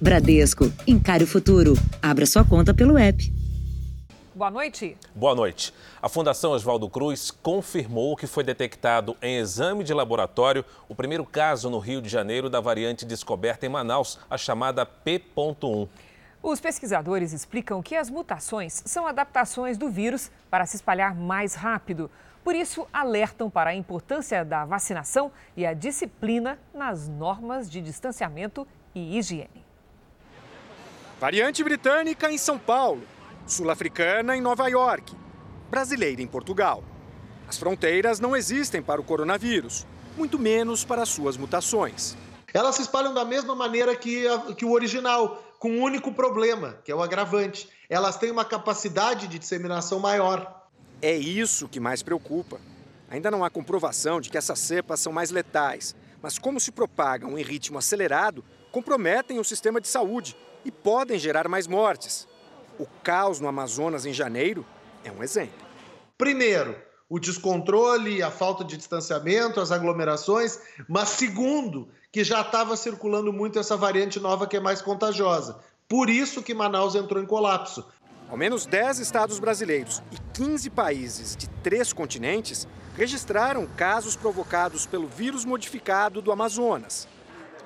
Bradesco, encare o futuro. Abra sua conta pelo app. Boa noite. Boa noite. A Fundação Oswaldo Cruz confirmou que foi detectado em exame de laboratório o primeiro caso no Rio de Janeiro da variante descoberta em Manaus, a chamada P.1. Os pesquisadores explicam que as mutações são adaptações do vírus para se espalhar mais rápido. Por isso, alertam para a importância da vacinação e a disciplina nas normas de distanciamento e higiene. Variante britânica em São Paulo, sul-africana em Nova York, brasileira em Portugal. As fronteiras não existem para o coronavírus, muito menos para suas mutações. Elas se espalham da mesma maneira que, a, que o original, com um único problema, que é o agravante. Elas têm uma capacidade de disseminação maior. É isso que mais preocupa. Ainda não há comprovação de que essas cepas são mais letais, mas como se propagam em ritmo acelerado, comprometem o sistema de saúde e podem gerar mais mortes. O caos no Amazonas em janeiro é um exemplo. Primeiro, o descontrole, a falta de distanciamento, as aglomerações, mas segundo, que já estava circulando muito essa variante nova que é mais contagiosa. Por isso que Manaus entrou em colapso. Ao menos 10 estados brasileiros e 15 países de três continentes registraram casos provocados pelo vírus modificado do Amazonas.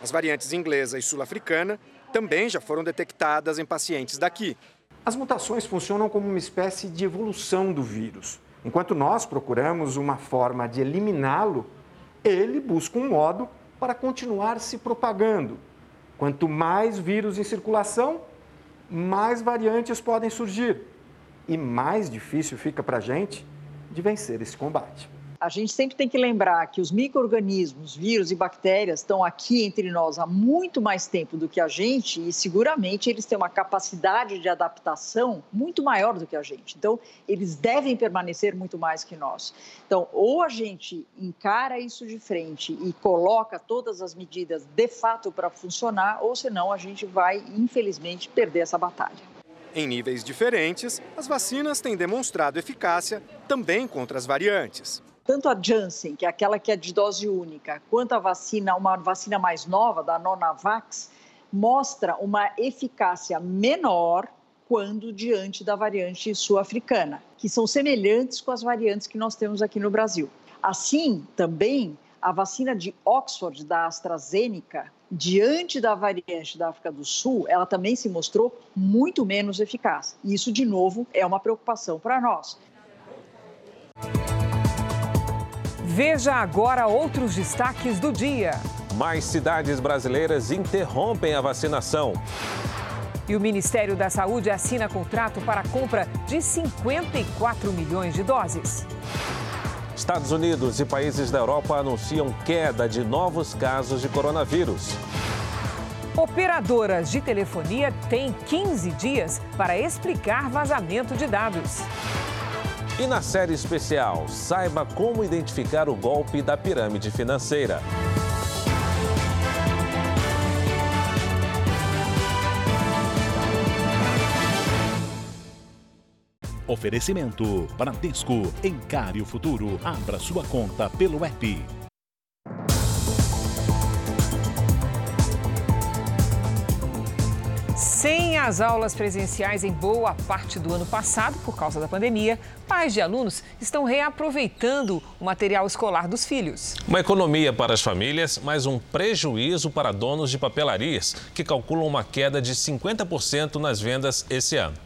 As variantes inglesa e sul-africana também já foram detectadas em pacientes daqui. As mutações funcionam como uma espécie de evolução do vírus. Enquanto nós procuramos uma forma de eliminá-lo, ele busca um modo para continuar se propagando. Quanto mais vírus em circulação, mais variantes podem surgir e mais difícil fica para a gente de vencer esse combate a gente sempre tem que lembrar que os micro-organismos, vírus e bactérias estão aqui entre nós há muito mais tempo do que a gente e seguramente eles têm uma capacidade de adaptação muito maior do que a gente. Então, eles devem permanecer muito mais que nós. Então, ou a gente encara isso de frente e coloca todas as medidas de fato para funcionar, ou senão a gente vai, infelizmente, perder essa batalha. Em níveis diferentes, as vacinas têm demonstrado eficácia também contra as variantes tanto a Janssen, que é aquela que é de dose única, quanto a vacina, uma vacina mais nova, da Novavax, mostra uma eficácia menor quando diante da variante sul-africana, que são semelhantes com as variantes que nós temos aqui no Brasil. Assim, também, a vacina de Oxford, da AstraZeneca, diante da variante da África do Sul, ela também se mostrou muito menos eficaz. Isso, de novo, é uma preocupação para nós. Veja agora outros destaques do dia. Mais cidades brasileiras interrompem a vacinação. E o Ministério da Saúde assina contrato para a compra de 54 milhões de doses. Estados Unidos e países da Europa anunciam queda de novos casos de coronavírus. Operadoras de telefonia têm 15 dias para explicar vazamento de dados. E na série especial, saiba como identificar o golpe da pirâmide financeira. Oferecimento: Bradesco. Encare o futuro. Abra sua conta pelo app. As aulas presenciais em boa parte do ano passado, por causa da pandemia, pais de alunos estão reaproveitando o material escolar dos filhos. Uma economia para as famílias, mas um prejuízo para donos de papelarias, que calculam uma queda de 50% nas vendas esse ano.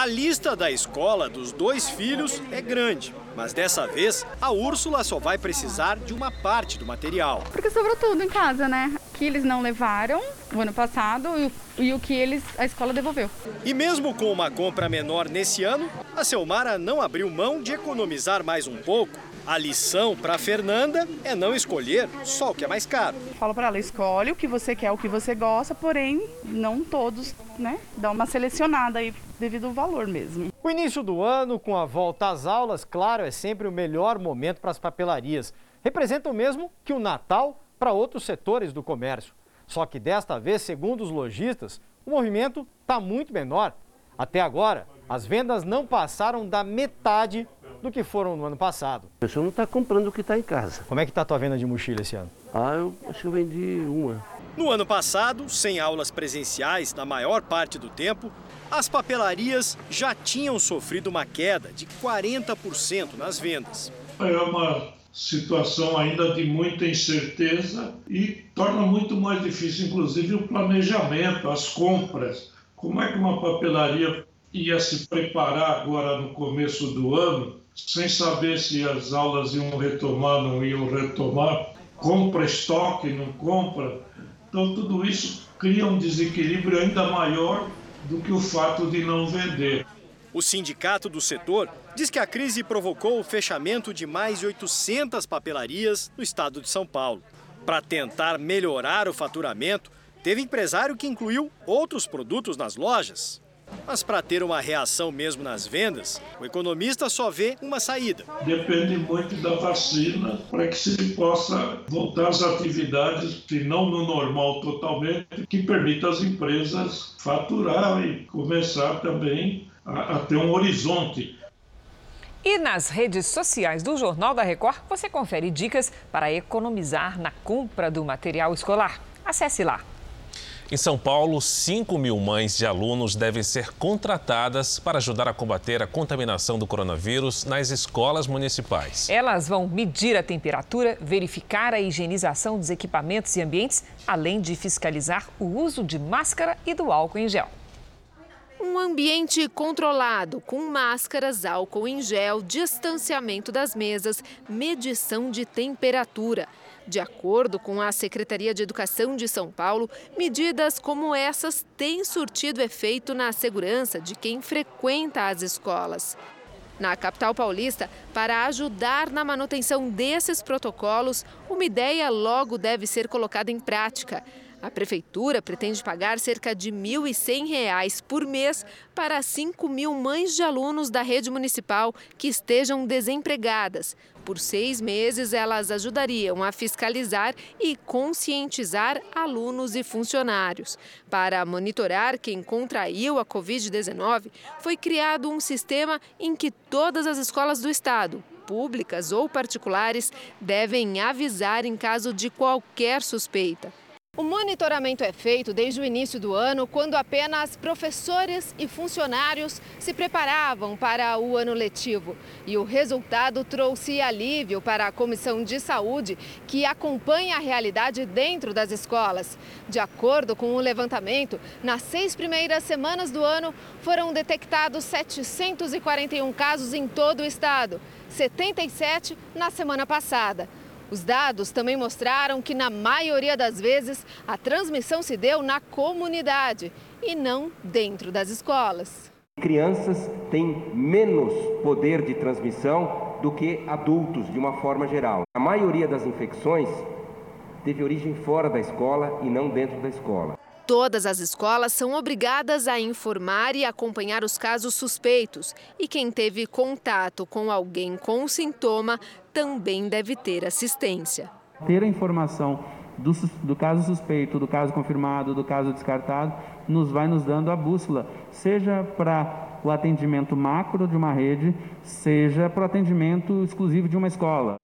A lista da escola dos dois filhos é grande, mas dessa vez a Úrsula só vai precisar de uma parte do material. Porque sobrou tudo em casa, né? Que eles não levaram o ano passado e, e o que eles a escola devolveu. E mesmo com uma compra menor nesse ano, a Selmara não abriu mão de economizar mais um pouco a lição para Fernanda é não escolher só o que é mais caro. Falo para ela, escolhe o que você quer, o que você gosta, porém não todos, né? Dá uma selecionada aí devido ao valor mesmo. O início do ano, com a volta às aulas, claro, é sempre o melhor momento para as papelarias. Representa o mesmo que o Natal para outros setores do comércio. Só que desta vez, segundo os lojistas, o movimento está muito menor. Até agora, as vendas não passaram da metade do que foram no ano passado. A pessoa não está comprando o que está em casa. Como é que está a tua venda de mochila esse ano? Ah, eu acho que eu vendi uma. No ano passado, sem aulas presenciais na maior parte do tempo, as papelarias já tinham sofrido uma queda de 40% nas vendas. É uma situação ainda de muita incerteza e torna muito mais difícil, inclusive, o planejamento, as compras. Como é que uma papelaria ia se preparar agora no começo do ano, sem saber se as aulas iam retomar, não iam retomar? Compra estoque, não compra? Então, tudo isso cria um desequilíbrio ainda maior do que o fato de não vender. O sindicato do setor diz que a crise provocou o fechamento de mais de 800 papelarias no estado de São Paulo. Para tentar melhorar o faturamento, teve empresário que incluiu outros produtos nas lojas. Mas para ter uma reação mesmo nas vendas, o economista só vê uma saída. Depende muito da vacina para que se possa voltar às atividades, se não no normal totalmente, que permita às empresas faturar e começar também a, a ter um horizonte e nas redes sociais do Jornal da Record, você confere dicas para economizar na compra do material escolar. Acesse lá. Em São Paulo, 5 mil mães de alunos devem ser contratadas para ajudar a combater a contaminação do coronavírus nas escolas municipais. Elas vão medir a temperatura, verificar a higienização dos equipamentos e ambientes, além de fiscalizar o uso de máscara e do álcool em gel. Um ambiente controlado, com máscaras, álcool em gel, distanciamento das mesas, medição de temperatura. De acordo com a Secretaria de Educação de São Paulo, medidas como essas têm surtido efeito na segurança de quem frequenta as escolas. Na capital paulista, para ajudar na manutenção desses protocolos, uma ideia logo deve ser colocada em prática. A prefeitura pretende pagar cerca de R$ 1.100 por mês para 5 mil mães de alunos da rede municipal que estejam desempregadas. Por seis meses, elas ajudariam a fiscalizar e conscientizar alunos e funcionários. Para monitorar quem contraiu a Covid-19, foi criado um sistema em que todas as escolas do estado, públicas ou particulares, devem avisar em caso de qualquer suspeita. O monitoramento é feito desde o início do ano, quando apenas professores e funcionários se preparavam para o ano letivo. E o resultado trouxe alívio para a Comissão de Saúde, que acompanha a realidade dentro das escolas. De acordo com o levantamento, nas seis primeiras semanas do ano foram detectados 741 casos em todo o estado, 77 na semana passada. Os dados também mostraram que, na maioria das vezes, a transmissão se deu na comunidade e não dentro das escolas. Crianças têm menos poder de transmissão do que adultos, de uma forma geral. A maioria das infecções teve origem fora da escola e não dentro da escola. Todas as escolas são obrigadas a informar e acompanhar os casos suspeitos. E quem teve contato com alguém com sintoma também deve ter assistência. Ter a informação do, do, caso suspeito, do caso confirmado, do caso descartado, nos vai nos dando a bússola, seja para o atendimento macro de uma rede, seja para o atendimento exclusivo de uma escola.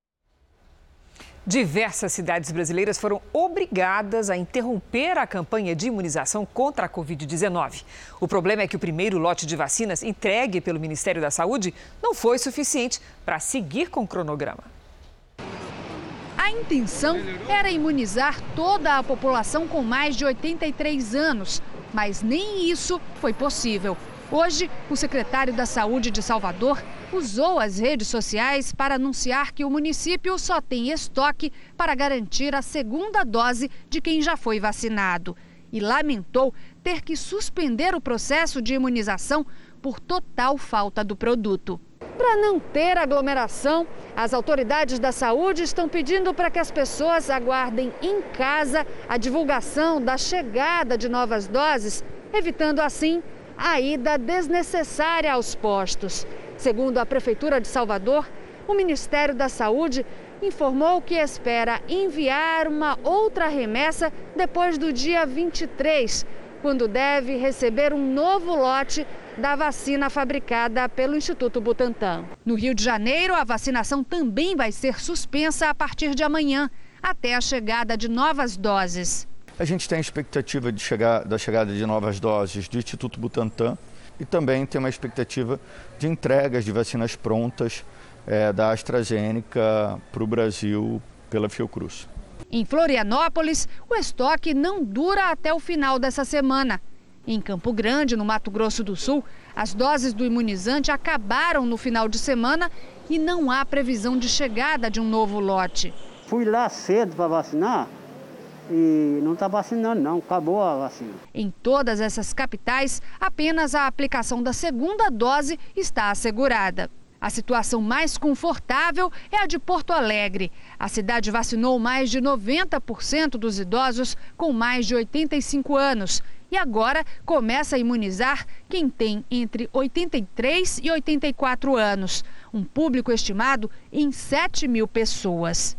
Diversas cidades brasileiras foram obrigadas a interromper a campanha de imunização contra a Covid-19. O problema é que o primeiro lote de vacinas entregue pelo Ministério da Saúde não foi suficiente para seguir com o cronograma. A intenção era imunizar toda a população com mais de 83 anos, mas nem isso foi possível. Hoje, o secretário da Saúde de Salvador usou as redes sociais para anunciar que o município só tem estoque para garantir a segunda dose de quem já foi vacinado. E lamentou ter que suspender o processo de imunização por total falta do produto. Para não ter aglomeração, as autoridades da saúde estão pedindo para que as pessoas aguardem em casa a divulgação da chegada de novas doses, evitando assim a ida desnecessária aos postos. Segundo a Prefeitura de Salvador, o Ministério da Saúde informou que espera enviar uma outra remessa depois do dia 23, quando deve receber um novo lote da vacina fabricada pelo Instituto Butantan. No Rio de Janeiro, a vacinação também vai ser suspensa a partir de amanhã, até a chegada de novas doses. A gente tem a expectativa de chegar, da chegada de novas doses do Instituto Butantan e também tem uma expectativa de entregas de vacinas prontas é, da AstraZeneca para o Brasil pela Fiocruz. Em Florianópolis, o estoque não dura até o final dessa semana. Em Campo Grande, no Mato Grosso do Sul, as doses do imunizante acabaram no final de semana e não há previsão de chegada de um novo lote. Fui lá cedo para vacinar e não está vacinando não, acabou a vacina. Em todas essas capitais, apenas a aplicação da segunda dose está assegurada. A situação mais confortável é a de Porto Alegre. A cidade vacinou mais de 90% dos idosos com mais de 85 anos e agora começa a imunizar quem tem entre 83 e 84 anos, um público estimado em 7 mil pessoas.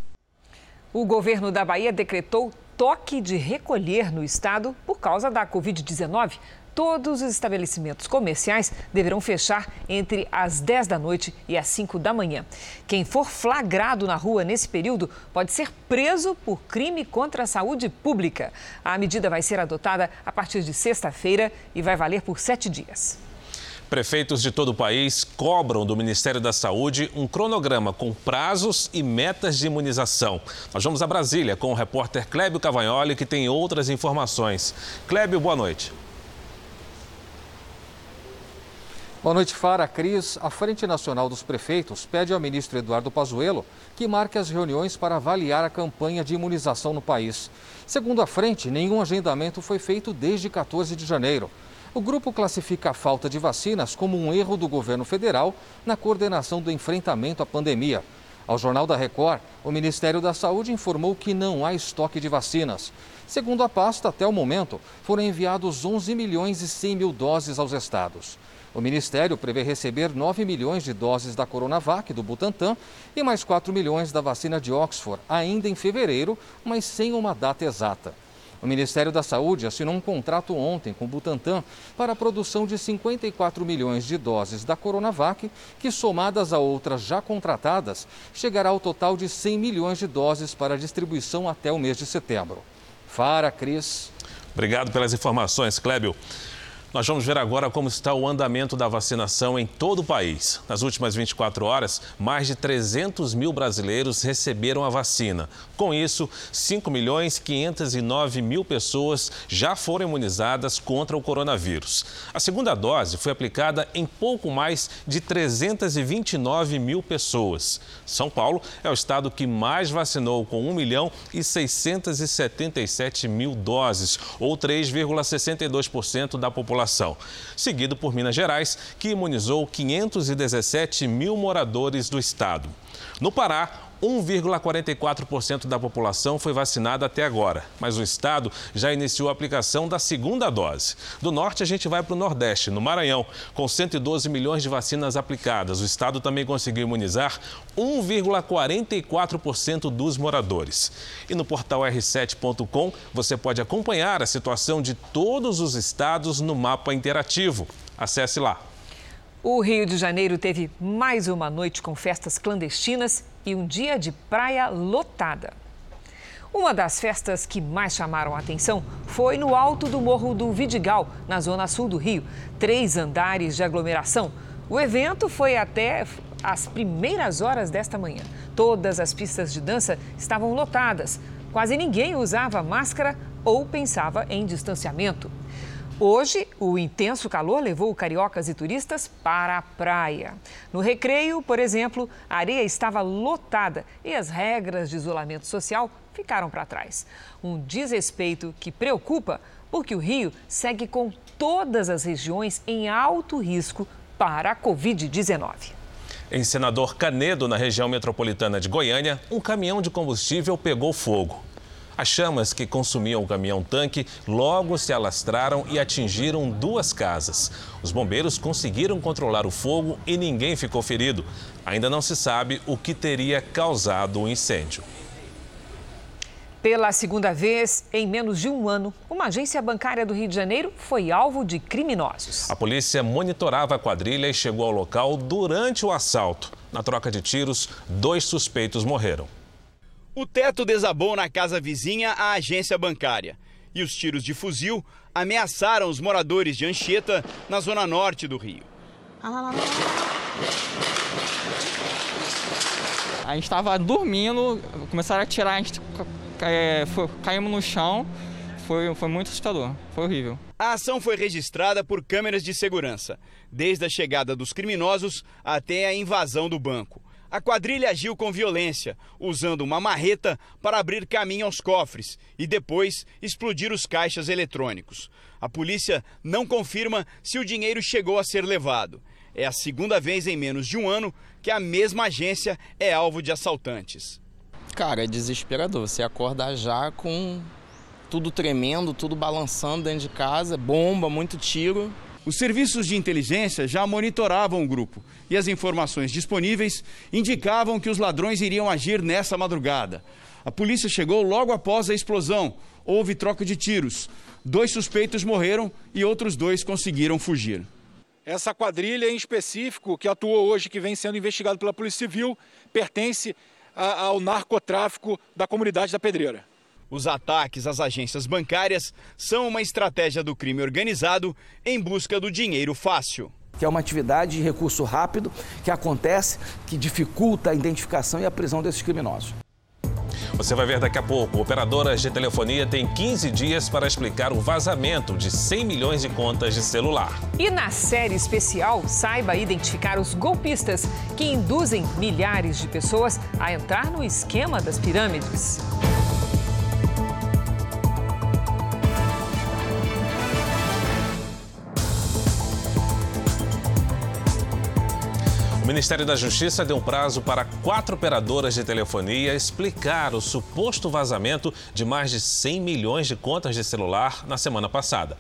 O governo da Bahia decretou toque de recolher no estado por causa da Covid-19 todos os estabelecimentos comerciais deverão fechar entre as 10 da noite e as 5 da manhã. Quem for flagrado na rua nesse período pode ser preso por crime contra a saúde pública. A medida vai ser adotada a partir de sexta-feira e vai valer por sete dias. Prefeitos de todo o país cobram do Ministério da Saúde um cronograma com prazos e metas de imunização. Nós vamos a Brasília com o repórter Clébio Cavagnoli, que tem outras informações. Clébio, boa noite. Boa noite, Fara. Cris, a Frente Nacional dos Prefeitos pede ao ministro Eduardo Pazuello que marque as reuniões para avaliar a campanha de imunização no país. Segundo a frente, nenhum agendamento foi feito desde 14 de janeiro. O grupo classifica a falta de vacinas como um erro do governo federal na coordenação do enfrentamento à pandemia. Ao Jornal da Record, o Ministério da Saúde informou que não há estoque de vacinas. Segundo a pasta, até o momento, foram enviados 11 milhões e 100 mil doses aos estados. O Ministério prevê receber 9 milhões de doses da Coronavac do Butantan e mais 4 milhões da vacina de Oxford, ainda em fevereiro, mas sem uma data exata. O Ministério da Saúde assinou um contrato ontem com o Butantan para a produção de 54 milhões de doses da Coronavac, que, somadas a outras já contratadas, chegará ao total de 100 milhões de doses para distribuição até o mês de setembro. Fara, Cris. Obrigado pelas informações, Clébio. Nós vamos ver agora como está o andamento da vacinação em todo o país. Nas últimas 24 horas, mais de 300 mil brasileiros receberam a vacina. Com isso, 5 milhões 509 mil pessoas já foram imunizadas contra o coronavírus. A segunda dose foi aplicada em pouco mais de 329 mil pessoas. São Paulo é o estado que mais vacinou, com 1 milhão e 677 mil doses, ou 3,62% da população seguido por Minas Gerais, que imunizou 517 mil moradores do estado. No Pará, 1,44% da população foi vacinada até agora, mas o estado já iniciou a aplicação da segunda dose. Do norte, a gente vai para o Nordeste, no Maranhão, com 112 milhões de vacinas aplicadas. O estado também conseguiu imunizar 1,44% dos moradores. E no portal r7.com você pode acompanhar a situação de todos os estados no mapa interativo. Acesse lá. O Rio de Janeiro teve mais uma noite com festas clandestinas e um dia de praia lotada. Uma das festas que mais chamaram a atenção foi no alto do Morro do Vidigal, na zona sul do Rio. Três andares de aglomeração. O evento foi até as primeiras horas desta manhã. Todas as pistas de dança estavam lotadas. Quase ninguém usava máscara ou pensava em distanciamento. Hoje, o intenso calor levou cariocas e turistas para a praia. No recreio, por exemplo, a areia estava lotada e as regras de isolamento social ficaram para trás. Um desrespeito que preocupa, porque o Rio segue com todas as regiões em alto risco para a Covid-19. Em Senador Canedo, na região metropolitana de Goiânia, um caminhão de combustível pegou fogo. As chamas que consumiam o caminhão-tanque logo se alastraram e atingiram duas casas. Os bombeiros conseguiram controlar o fogo e ninguém ficou ferido. Ainda não se sabe o que teria causado o incêndio. Pela segunda vez em menos de um ano, uma agência bancária do Rio de Janeiro foi alvo de criminosos. A polícia monitorava a quadrilha e chegou ao local durante o assalto. Na troca de tiros, dois suspeitos morreram. O teto desabou na casa vizinha à agência bancária. e os tiros de fuzil ameaçaram os moradores de Anchieta, na zona norte do Rio. A gente estava dormindo, começaram a atirar, a gente é, foi, caímos no chão, foi, foi muito assustador, foi horrível. A ação foi registrada por câmeras de segurança, desde a chegada dos criminosos até a invasão do banco. A quadrilha agiu com violência, usando uma marreta para abrir caminho aos cofres e depois explodir os caixas eletrônicos. A polícia não confirma se o dinheiro chegou a ser levado. É a segunda vez em menos de um ano que a mesma agência é alvo de assaltantes. Cara, é desesperador. Você acorda já com tudo tremendo, tudo balançando dentro de casa, bomba, muito tiro. Os serviços de inteligência já monitoravam o grupo e as informações disponíveis indicavam que os ladrões iriam agir nessa madrugada. A polícia chegou logo após a explosão. Houve troca de tiros. Dois suspeitos morreram e outros dois conseguiram fugir. Essa quadrilha em específico, que atuou hoje, que vem sendo investigado pela Polícia Civil, pertence ao narcotráfico da comunidade da Pedreira. Os ataques às agências bancárias são uma estratégia do crime organizado em busca do dinheiro fácil. Que é uma atividade de recurso rápido que acontece, que dificulta a identificação e a prisão desses criminosos. Você vai ver daqui a pouco. Operadoras de telefonia têm 15 dias para explicar o vazamento de 100 milhões de contas de celular. E na série especial, saiba identificar os golpistas que induzem milhares de pessoas a entrar no esquema das pirâmides. Ministério da Justiça deu prazo para quatro operadoras de telefonia explicar o suposto vazamento de mais de 100 milhões de contas de celular na semana passada.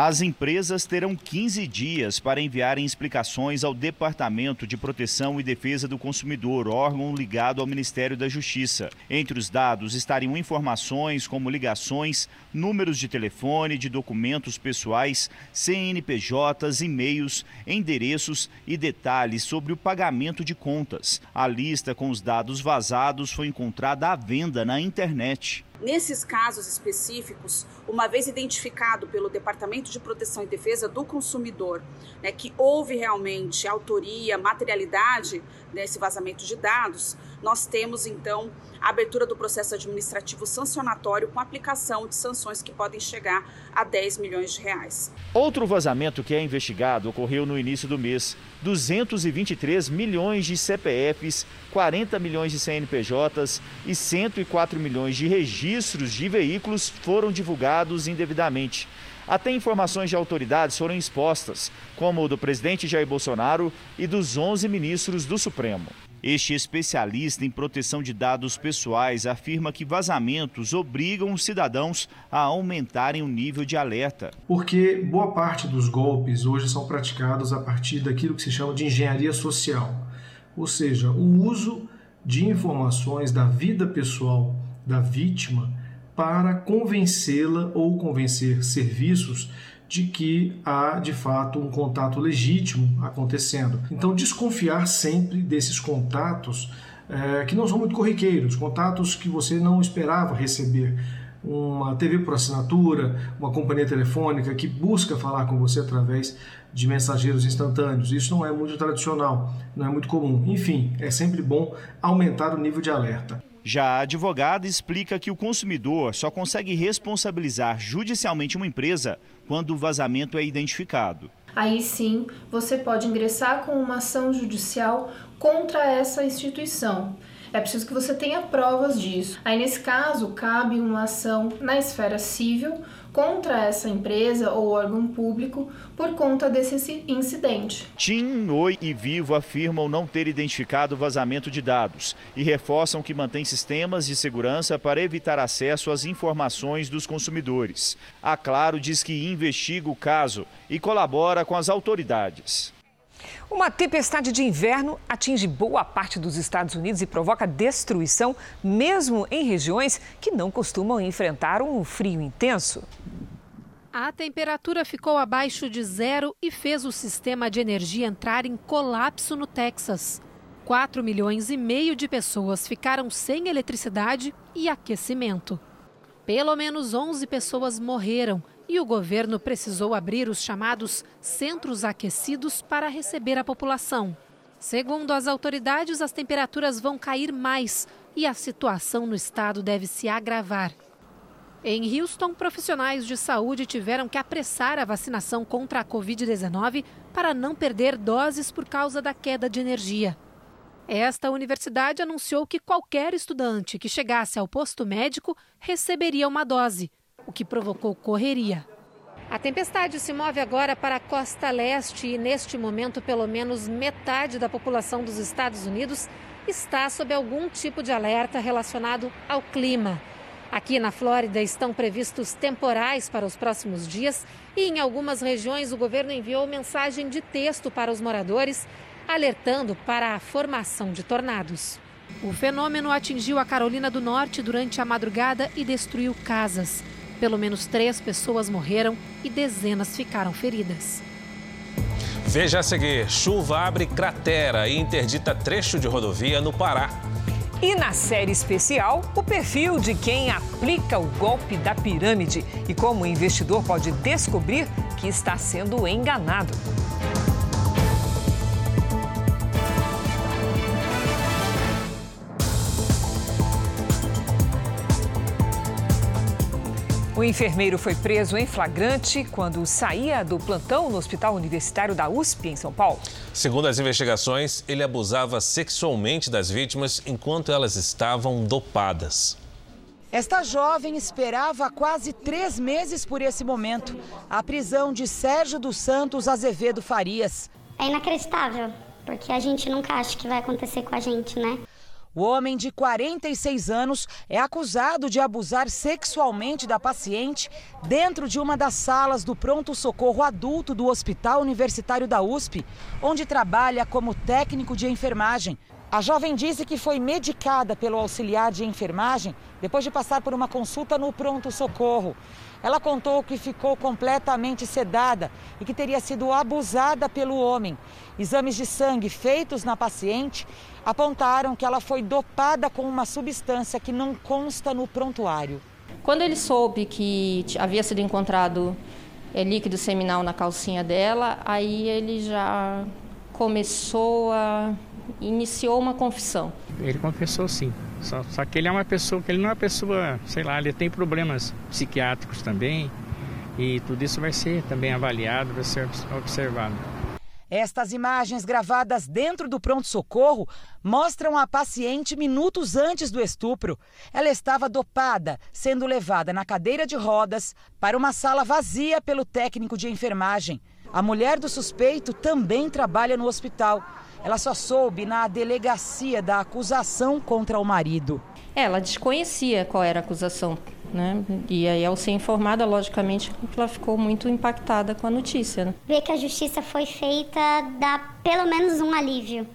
As empresas terão 15 dias para enviarem explicações ao Departamento de Proteção e Defesa do Consumidor, órgão ligado ao Ministério da Justiça. Entre os dados estariam informações como ligações, números de telefone, de documentos pessoais, CNPJs, e-mails, endereços e detalhes sobre o pagamento de contas. A lista com os dados vazados foi encontrada à venda na internet. Nesses casos específicos, uma vez identificado pelo Departamento de Proteção e Defesa do Consumidor, né, que houve realmente autoria, materialidade nesse vazamento de dados, nós temos então a abertura do processo administrativo sancionatório com aplicação de sanções que podem chegar a 10 milhões de reais. Outro vazamento que é investigado ocorreu no início do mês. 223 milhões de CPFs, 40 milhões de CNPJs e 104 milhões de registros de veículos foram divulgados indevidamente. Até informações de autoridades foram expostas, como o do presidente Jair Bolsonaro e dos 11 ministros do Supremo. Este especialista em proteção de dados pessoais afirma que vazamentos obrigam os cidadãos a aumentarem o nível de alerta. Porque boa parte dos golpes hoje são praticados a partir daquilo que se chama de engenharia social, ou seja, o uso de informações da vida pessoal da vítima para convencê-la ou convencer serviços de que há de fato um contato legítimo acontecendo. Então, desconfiar sempre desses contatos é, que não são muito corriqueiros, contatos que você não esperava receber. Uma TV por assinatura, uma companhia telefônica que busca falar com você através de mensageiros instantâneos. Isso não é muito tradicional, não é muito comum. Enfim, é sempre bom aumentar o nível de alerta. Já a advogada explica que o consumidor só consegue responsabilizar judicialmente uma empresa quando o vazamento é identificado. Aí sim, você pode ingressar com uma ação judicial contra essa instituição. É preciso que você tenha provas disso. Aí, nesse caso, cabe uma ação na esfera civil contra essa empresa ou órgão público por conta desse incidente. TIM, Oi e Vivo afirmam não ter identificado vazamento de dados e reforçam que mantém sistemas de segurança para evitar acesso às informações dos consumidores. A Claro diz que investiga o caso e colabora com as autoridades. Uma tempestade de inverno atinge boa parte dos Estados Unidos e provoca destruição, mesmo em regiões que não costumam enfrentar um frio intenso. A temperatura ficou abaixo de zero e fez o sistema de energia entrar em colapso no Texas. 4 milhões e meio de pessoas ficaram sem eletricidade e aquecimento. Pelo menos 11 pessoas morreram e o governo precisou abrir os chamados centros aquecidos para receber a população. Segundo as autoridades, as temperaturas vão cair mais e a situação no estado deve se agravar. Em Houston, profissionais de saúde tiveram que apressar a vacinação contra a Covid-19 para não perder doses por causa da queda de energia. Esta universidade anunciou que qualquer estudante que chegasse ao posto médico receberia uma dose, o que provocou correria. A tempestade se move agora para a costa leste e, neste momento, pelo menos metade da população dos Estados Unidos está sob algum tipo de alerta relacionado ao clima. Aqui na Flórida estão previstos temporais para os próximos dias e em algumas regiões o governo enviou mensagem de texto para os moradores, alertando para a formação de tornados. O fenômeno atingiu a Carolina do Norte durante a madrugada e destruiu casas. Pelo menos três pessoas morreram e dezenas ficaram feridas. Veja a seguir: chuva abre cratera e interdita trecho de rodovia no Pará. E na série especial, o perfil de quem aplica o golpe da pirâmide e como o investidor pode descobrir que está sendo enganado. O enfermeiro foi preso em flagrante quando saía do plantão no Hospital Universitário da USP, em São Paulo. Segundo as investigações, ele abusava sexualmente das vítimas enquanto elas estavam dopadas. Esta jovem esperava quase três meses por esse momento a prisão de Sérgio dos Santos Azevedo Farias. É inacreditável, porque a gente nunca acha que vai acontecer com a gente, né? O homem de 46 anos é acusado de abusar sexualmente da paciente dentro de uma das salas do pronto-socorro adulto do Hospital Universitário da USP, onde trabalha como técnico de enfermagem. A jovem disse que foi medicada pelo auxiliar de enfermagem depois de passar por uma consulta no pronto-socorro. Ela contou que ficou completamente sedada e que teria sido abusada pelo homem. Exames de sangue feitos na paciente apontaram que ela foi dopada com uma substância que não consta no prontuário. Quando ele soube que havia sido encontrado é, líquido seminal na calcinha dela, aí ele já começou a iniciou uma confissão. Ele confessou sim. Só, só, que ele é uma pessoa que ele não é uma pessoa, sei lá, ele tem problemas psiquiátricos também e tudo isso vai ser também avaliado, vai ser observado. Estas imagens gravadas dentro do pronto-socorro mostram a paciente minutos antes do estupro. Ela estava dopada, sendo levada na cadeira de rodas para uma sala vazia pelo técnico de enfermagem. A mulher do suspeito também trabalha no hospital. Ela só soube na delegacia da acusação contra o marido. Ela desconhecia qual era a acusação, né? E aí, ao ser informada, logicamente, ela ficou muito impactada com a notícia. Né? Ver que a justiça foi feita dá pelo menos um alívio,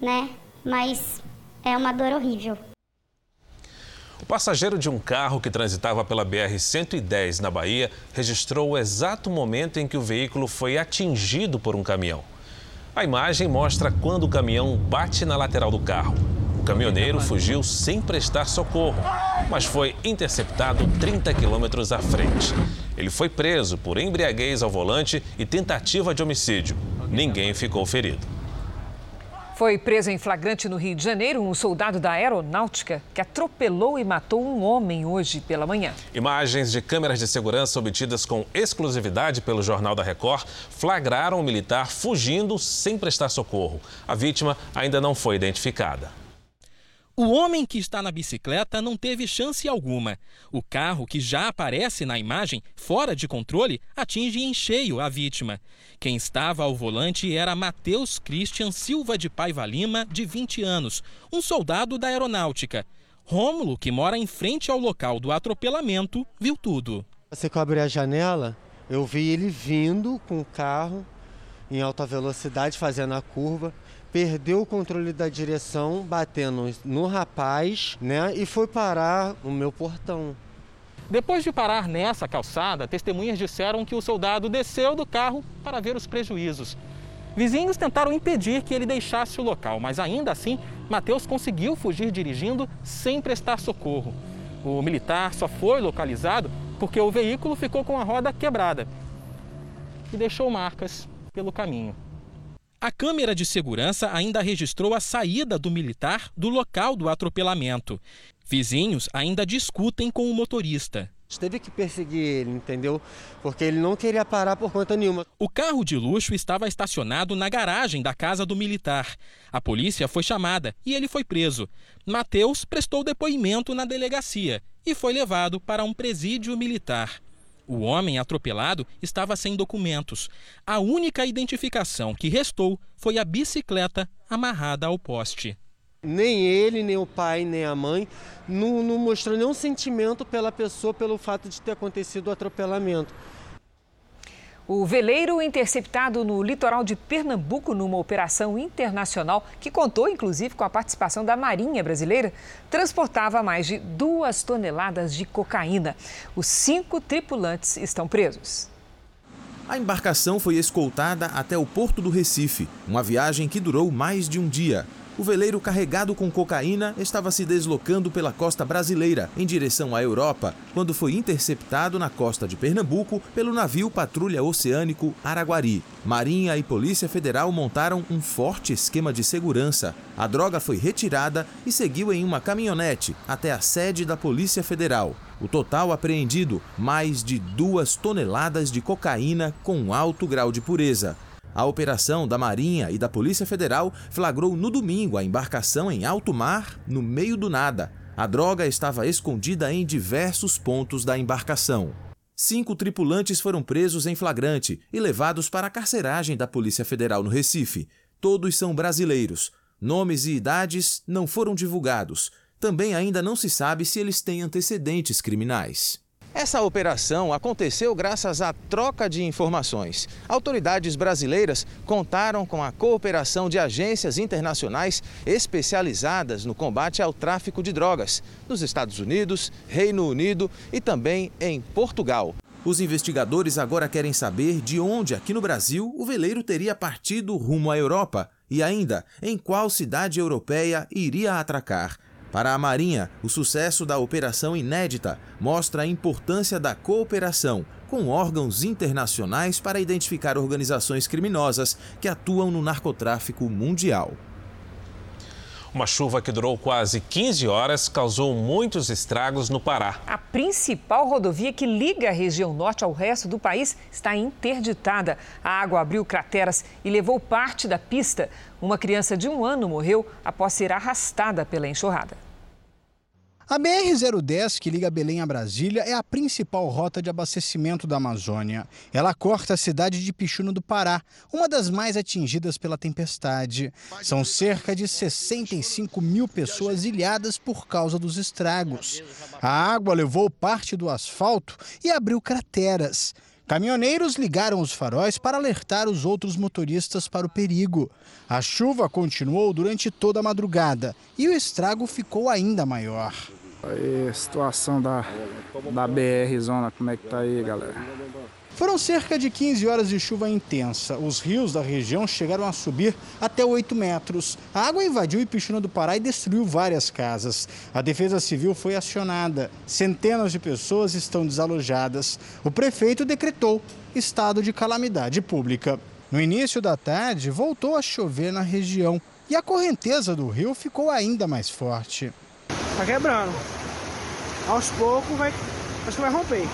né? Mas é uma dor horrível. O passageiro de um carro que transitava pela BR-110 na Bahia registrou o exato momento em que o veículo foi atingido por um caminhão. A imagem mostra quando o caminhão bate na lateral do carro. O caminhoneiro fugiu sem prestar socorro, mas foi interceptado 30 quilômetros à frente. Ele foi preso por embriaguez ao volante e tentativa de homicídio. Ninguém ficou ferido. Foi preso em flagrante no Rio de Janeiro um soldado da aeronáutica que atropelou e matou um homem hoje pela manhã. Imagens de câmeras de segurança obtidas com exclusividade pelo Jornal da Record flagraram o militar fugindo sem prestar socorro. A vítima ainda não foi identificada. O homem que está na bicicleta não teve chance alguma. O carro, que já aparece na imagem, fora de controle, atinge em cheio a vítima. Quem estava ao volante era Matheus Christian Silva de Paiva Lima, de 20 anos, um soldado da aeronáutica. Rômulo, que mora em frente ao local do atropelamento, viu tudo. Você que a janela, eu vi ele vindo com o carro em alta velocidade, fazendo a curva perdeu o controle da direção, batendo no rapaz, né? E foi parar no meu portão. Depois de parar nessa calçada, testemunhas disseram que o soldado desceu do carro para ver os prejuízos. Vizinhos tentaram impedir que ele deixasse o local, mas ainda assim, Mateus conseguiu fugir dirigindo sem prestar socorro. O militar só foi localizado porque o veículo ficou com a roda quebrada e deixou marcas pelo caminho. A câmera de segurança ainda registrou a saída do militar do local do atropelamento. Vizinhos ainda discutem com o motorista. Teve que perseguir ele, entendeu? Porque ele não queria parar por conta nenhuma. O carro de luxo estava estacionado na garagem da casa do militar. A polícia foi chamada e ele foi preso. Mateus prestou depoimento na delegacia e foi levado para um presídio militar. O homem atropelado estava sem documentos. A única identificação que restou foi a bicicleta amarrada ao poste. Nem ele, nem o pai, nem a mãe não, não mostrou nenhum sentimento pela pessoa pelo fato de ter acontecido o atropelamento. O veleiro interceptado no litoral de Pernambuco numa operação internacional que contou inclusive com a participação da Marinha Brasileira transportava mais de duas toneladas de cocaína. Os cinco tripulantes estão presos. A embarcação foi escoltada até o porto do Recife, uma viagem que durou mais de um dia. O veleiro carregado com cocaína estava se deslocando pela costa brasileira em direção à Europa, quando foi interceptado na costa de Pernambuco pelo navio Patrulha Oceânico Araguari. Marinha e Polícia Federal montaram um forte esquema de segurança. A droga foi retirada e seguiu em uma caminhonete até a sede da Polícia Federal. O total apreendido, mais de duas toneladas de cocaína com alto grau de pureza. A operação da Marinha e da Polícia Federal flagrou no domingo a embarcação em alto mar, no meio do nada. A droga estava escondida em diversos pontos da embarcação. Cinco tripulantes foram presos em flagrante e levados para a carceragem da Polícia Federal no Recife. Todos são brasileiros. Nomes e idades não foram divulgados. Também ainda não se sabe se eles têm antecedentes criminais. Essa operação aconteceu graças à troca de informações. Autoridades brasileiras contaram com a cooperação de agências internacionais especializadas no combate ao tráfico de drogas, nos Estados Unidos, Reino Unido e também em Portugal. Os investigadores agora querem saber de onde, aqui no Brasil, o veleiro teria partido rumo à Europa e ainda em qual cidade europeia iria atracar. Para a Marinha, o sucesso da operação inédita mostra a importância da cooperação com órgãos internacionais para identificar organizações criminosas que atuam no narcotráfico mundial. Uma chuva que durou quase 15 horas causou muitos estragos no Pará. A principal rodovia que liga a região norte ao resto do país está interditada. A água abriu crateras e levou parte da pista. Uma criança de um ano morreu após ser arrastada pela enxurrada. A BR-010, que liga Belém a Brasília, é a principal rota de abastecimento da Amazônia. Ela corta a cidade de Pichuno do Pará, uma das mais atingidas pela tempestade. São cerca de 65 mil pessoas ilhadas por causa dos estragos. A água levou parte do asfalto e abriu crateras. Caminhoneiros ligaram os faróis para alertar os outros motoristas para o perigo. A chuva continuou durante toda a madrugada e o estrago ficou ainda maior. Aí, situação da, da BR Zona, como é que tá aí, galera? Foram cerca de 15 horas de chuva intensa. Os rios da região chegaram a subir até 8 metros. A água invadiu Ipixuna do Pará e destruiu várias casas. A Defesa Civil foi acionada. Centenas de pessoas estão desalojadas. O prefeito decretou estado de calamidade pública. No início da tarde, voltou a chover na região e a correnteza do rio ficou ainda mais forte. Tá quebrando. Aos poucos vai, acho que vai romper.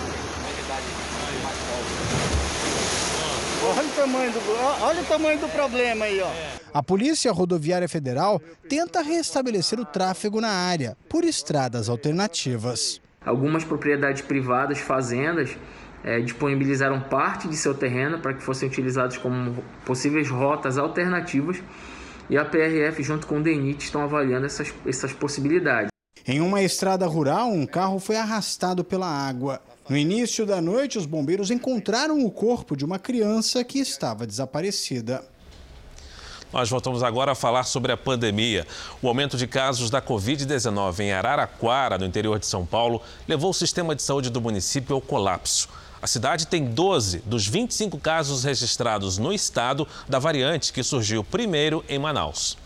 Olha o tamanho do, olha o tamanho do problema aí, ó. A Polícia Rodoviária Federal tenta restabelecer o tráfego na área por estradas alternativas. Algumas propriedades privadas, fazendas, é, disponibilizaram parte de seu terreno para que fossem utilizados como possíveis rotas alternativas e a PRF junto com o DENIT estão avaliando essas, essas possibilidades. Em uma estrada rural, um carro foi arrastado pela água. No início da noite, os bombeiros encontraram o corpo de uma criança que estava desaparecida. Nós voltamos agora a falar sobre a pandemia. O aumento de casos da Covid-19 em Araraquara, no interior de São Paulo, levou o sistema de saúde do município ao colapso. A cidade tem 12 dos 25 casos registrados no estado da variante que surgiu primeiro em Manaus.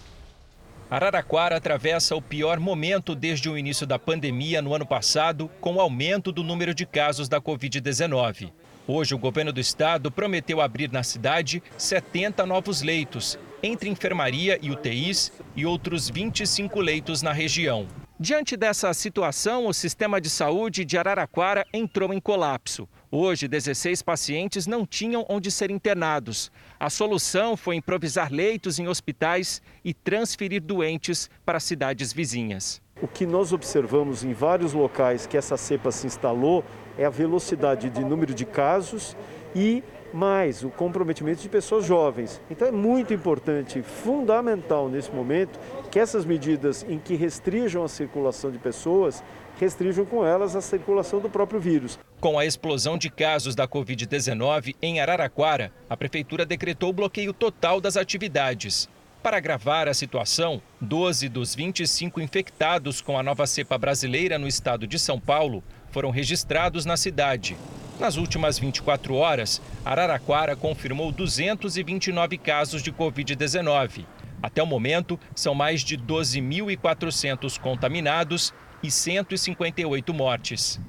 Araraquara atravessa o pior momento desde o início da pandemia no ano passado, com o aumento do número de casos da Covid-19. Hoje, o governo do estado prometeu abrir na cidade 70 novos leitos, entre enfermaria e UTIs, e outros 25 leitos na região. Diante dessa situação, o sistema de saúde de Araraquara entrou em colapso. Hoje, 16 pacientes não tinham onde ser internados. A solução foi improvisar leitos em hospitais e transferir doentes para cidades vizinhas. O que nós observamos em vários locais que essa cepa se instalou é a velocidade de número de casos e mais o comprometimento de pessoas jovens. Então é muito importante, fundamental nesse momento, que essas medidas em que restringam a circulação de pessoas, restringam com elas a circulação do próprio vírus. Com a explosão de casos da Covid-19 em Araraquara, a prefeitura decretou o bloqueio total das atividades. Para agravar a situação, 12 dos 25 infectados com a nova cepa brasileira no estado de São Paulo foram registrados na cidade. Nas últimas 24 horas, Araraquara confirmou 229 casos de Covid-19. Até o momento, são mais de 12.400 contaminados e 158 mortes.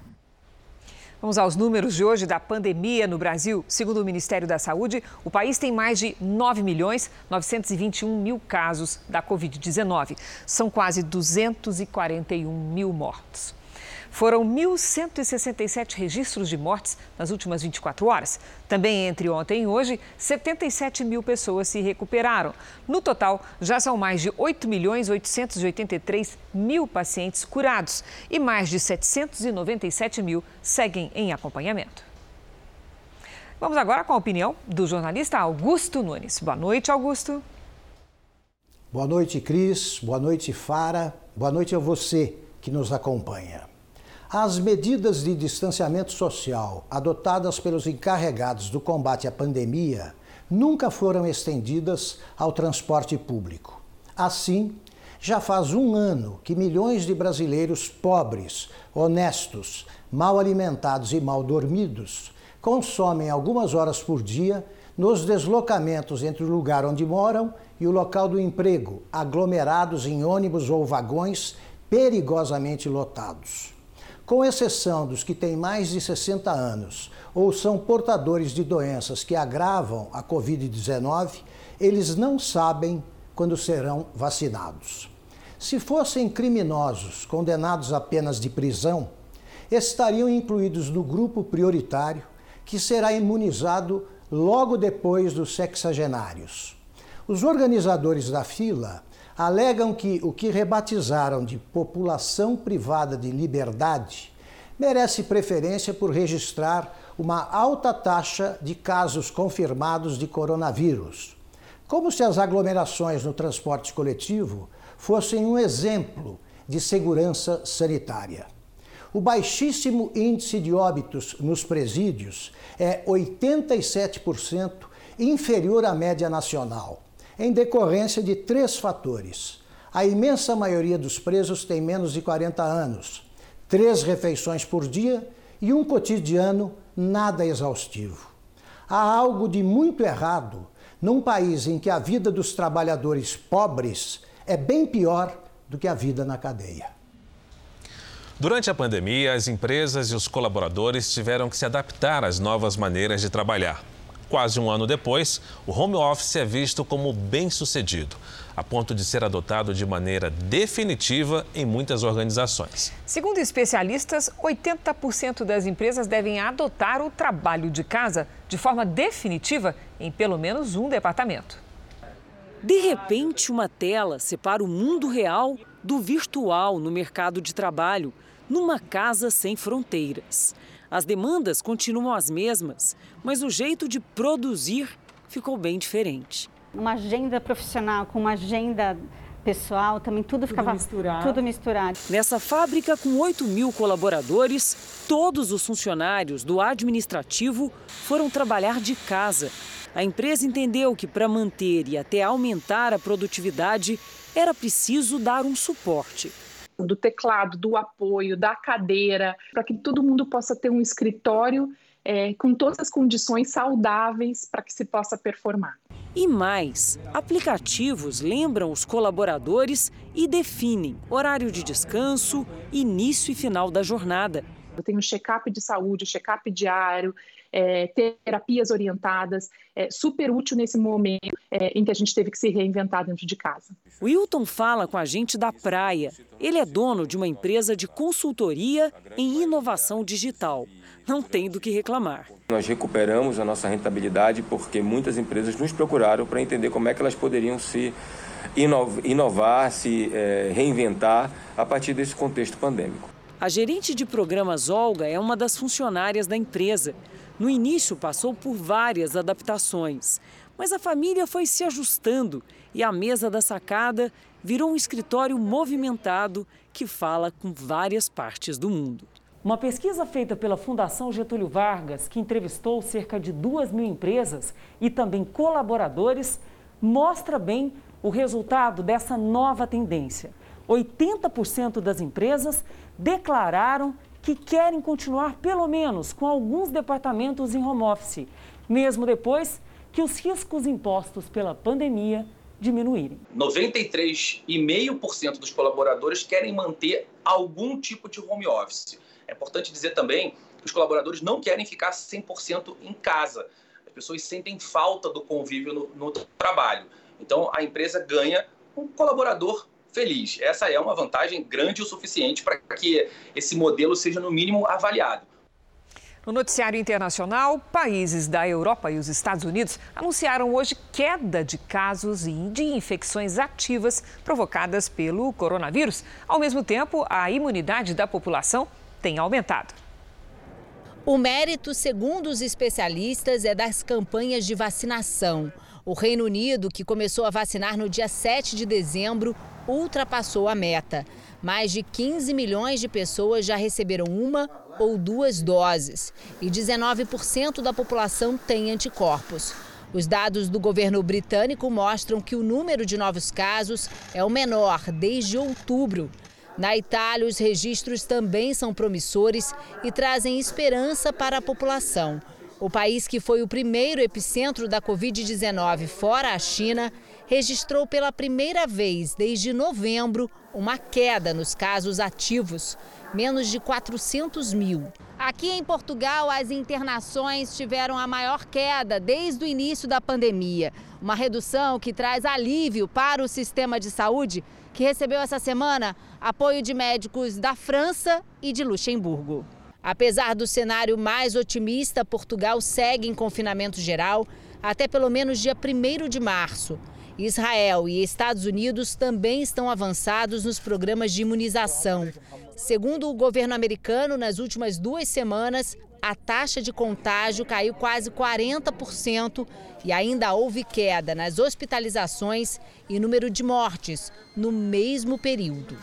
Vamos aos números de hoje da pandemia no Brasil. Segundo o Ministério da Saúde, o país tem mais de 9 milhões 921 mil casos da Covid-19. São quase 241 mil mortos. Foram 1.167 registros de mortes nas últimas 24 horas. Também entre ontem e hoje, 77 mil pessoas se recuperaram. No total, já são mais de 8 milhões 883 mil pacientes curados e mais de 797 mil seguem em acompanhamento. Vamos agora com a opinião do jornalista Augusto Nunes. Boa noite, Augusto. Boa noite, Cris. Boa noite, Fara. Boa noite a você que nos acompanha. As medidas de distanciamento social adotadas pelos encarregados do combate à pandemia nunca foram estendidas ao transporte público. Assim, já faz um ano que milhões de brasileiros pobres, honestos, mal alimentados e mal dormidos consomem algumas horas por dia nos deslocamentos entre o lugar onde moram e o local do emprego, aglomerados em ônibus ou vagões perigosamente lotados com exceção dos que têm mais de 60 anos ou são portadores de doenças que agravam a Covid-19, eles não sabem quando serão vacinados. Se fossem criminosos condenados a penas de prisão, estariam incluídos no grupo prioritário que será imunizado logo depois dos sexagenários. Os organizadores da fila alegam que o que rebatizaram de população privada de liberdade merece preferência por registrar uma alta taxa de casos confirmados de coronavírus. Como se as aglomerações no transporte coletivo fossem um exemplo de segurança sanitária. O baixíssimo índice de óbitos nos presídios é 87% inferior à média nacional em decorrência de três fatores. A imensa maioria dos presos tem menos de 40 anos, três refeições por dia e um cotidiano nada exaustivo. Há algo de muito errado num país em que a vida dos trabalhadores pobres é bem pior do que a vida na cadeia. Durante a pandemia, as empresas e os colaboradores tiveram que se adaptar às novas maneiras de trabalhar. Quase um ano depois, o home office é visto como bem sucedido, a ponto de ser adotado de maneira definitiva em muitas organizações. Segundo especialistas, 80% das empresas devem adotar o trabalho de casa de forma definitiva em pelo menos um departamento. De repente, uma tela separa o mundo real do virtual no mercado de trabalho, numa casa sem fronteiras. As demandas continuam as mesmas, mas o jeito de produzir ficou bem diferente. Uma agenda profissional com uma agenda pessoal, também tudo, tudo ficava misturado. tudo misturado. Nessa fábrica com 8 mil colaboradores, todos os funcionários do administrativo foram trabalhar de casa. A empresa entendeu que para manter e até aumentar a produtividade era preciso dar um suporte do teclado, do apoio, da cadeira, para que todo mundo possa ter um escritório é, com todas as condições saudáveis para que se possa performar. E mais, aplicativos lembram os colaboradores e definem horário de descanso, início e final da jornada. Eu tenho check-up de saúde, check-up diário, é, terapias orientadas, é, super útil nesse momento é, em que a gente teve que se reinventar dentro de casa. Wilton fala com a gente da praia. Ele é dono de uma empresa de consultoria em inovação digital. Não tem do que reclamar. Nós recuperamos a nossa rentabilidade porque muitas empresas nos procuraram para entender como é que elas poderiam se inovar, se é, reinventar a partir desse contexto pandêmico. A gerente de programas Olga é uma das funcionárias da empresa. No início, passou por várias adaptações, mas a família foi se ajustando e a mesa da sacada virou um escritório movimentado que fala com várias partes do mundo. Uma pesquisa feita pela Fundação Getúlio Vargas, que entrevistou cerca de duas mil empresas e também colaboradores, mostra bem o resultado dessa nova tendência. 80% das empresas declararam que querem continuar pelo menos com alguns departamentos em home office, mesmo depois que os riscos impostos pela pandemia diminuírem. 93,5% dos colaboradores querem manter algum tipo de home office. É importante dizer também que os colaboradores não querem ficar 100% em casa. As pessoas sentem falta do convívio no, no trabalho. Então, a empresa ganha um colaborador feliz. Essa é uma vantagem grande o suficiente para que esse modelo seja, no mínimo, avaliado. No noticiário internacional, países da Europa e os Estados Unidos anunciaram hoje queda de casos de infecções ativas provocadas pelo coronavírus. Ao mesmo tempo, a imunidade da população tem aumentado. O mérito, segundo os especialistas, é das campanhas de vacinação. O Reino Unido, que começou a vacinar no dia 7 de dezembro, ultrapassou a meta. Mais de 15 milhões de pessoas já receberam uma ou duas doses e 19% da população tem anticorpos. Os dados do governo britânico mostram que o número de novos casos é o menor desde outubro. Na Itália, os registros também são promissores e trazem esperança para a população. O país que foi o primeiro epicentro da Covid-19 fora a China registrou pela primeira vez desde novembro uma queda nos casos ativos, menos de 400 mil. Aqui em Portugal, as internações tiveram a maior queda desde o início da pandemia. Uma redução que traz alívio para o sistema de saúde, que recebeu essa semana apoio de médicos da França e de Luxemburgo. Apesar do cenário mais otimista, Portugal segue em confinamento geral até pelo menos dia 1 de março. Israel e Estados Unidos também estão avançados nos programas de imunização. Segundo o governo americano, nas últimas duas semanas, a taxa de contágio caiu quase 40% e ainda houve queda nas hospitalizações e número de mortes no mesmo período.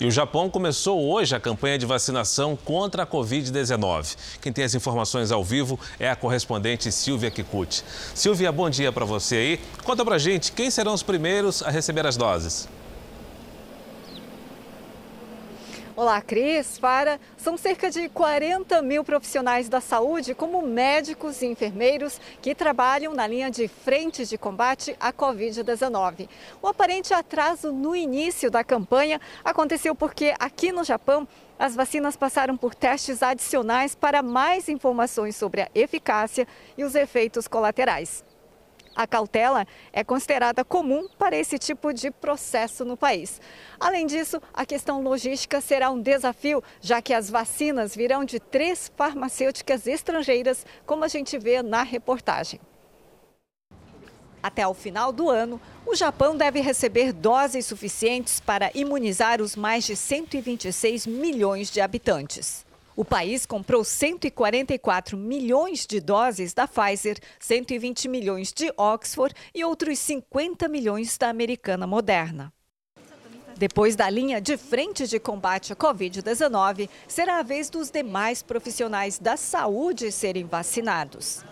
E o Japão começou hoje a campanha de vacinação contra a Covid-19. Quem tem as informações ao vivo é a correspondente Silvia Kikuchi. Silvia, bom dia para você aí. Conta pra gente quem serão os primeiros a receber as doses. Olá, Cris. Para são cerca de 40 mil profissionais da saúde, como médicos e enfermeiros, que trabalham na linha de frente de combate à Covid-19. O aparente atraso no início da campanha aconteceu porque aqui no Japão as vacinas passaram por testes adicionais para mais informações sobre a eficácia e os efeitos colaterais. A cautela é considerada comum para esse tipo de processo no país. Além disso, a questão logística será um desafio, já que as vacinas virão de três farmacêuticas estrangeiras, como a gente vê na reportagem. Até o final do ano, o Japão deve receber doses suficientes para imunizar os mais de 126 milhões de habitantes. O país comprou 144 milhões de doses da Pfizer, 120 milhões de Oxford e outros 50 milhões da americana Moderna. Depois da linha de frente de combate à Covid-19, será a vez dos demais profissionais da saúde serem vacinados.